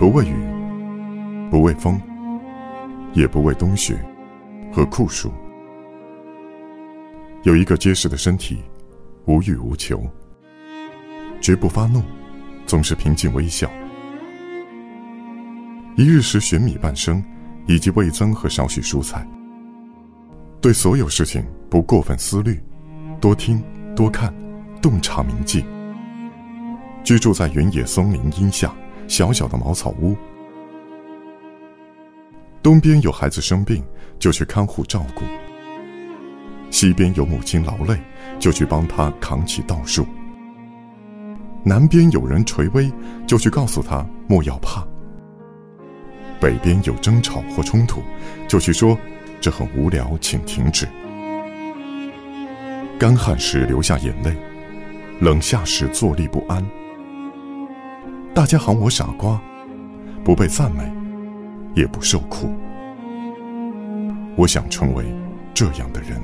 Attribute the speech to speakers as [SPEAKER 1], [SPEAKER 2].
[SPEAKER 1] 不畏雨，不畏风，也不畏冬雪和酷暑。有一个结实的身体，无欲无求，绝不发怒，总是平静微笑。一日食玄米半升，以及味增和少许蔬菜。对所有事情不过分思虑，多听多看，洞察铭记。居住在原野松林荫下小小的茅草屋。东边有孩子生病，就去看护照顾；西边有母亲劳累，就去帮他扛起稻束；南边有人垂危，就去告诉他莫要怕；北边有争吵或冲突，就去说这很无聊，请停止。干旱时流下眼泪，冷下时坐立不安。大家喊我傻瓜，不被赞美，也不受苦。我想成为这样的人。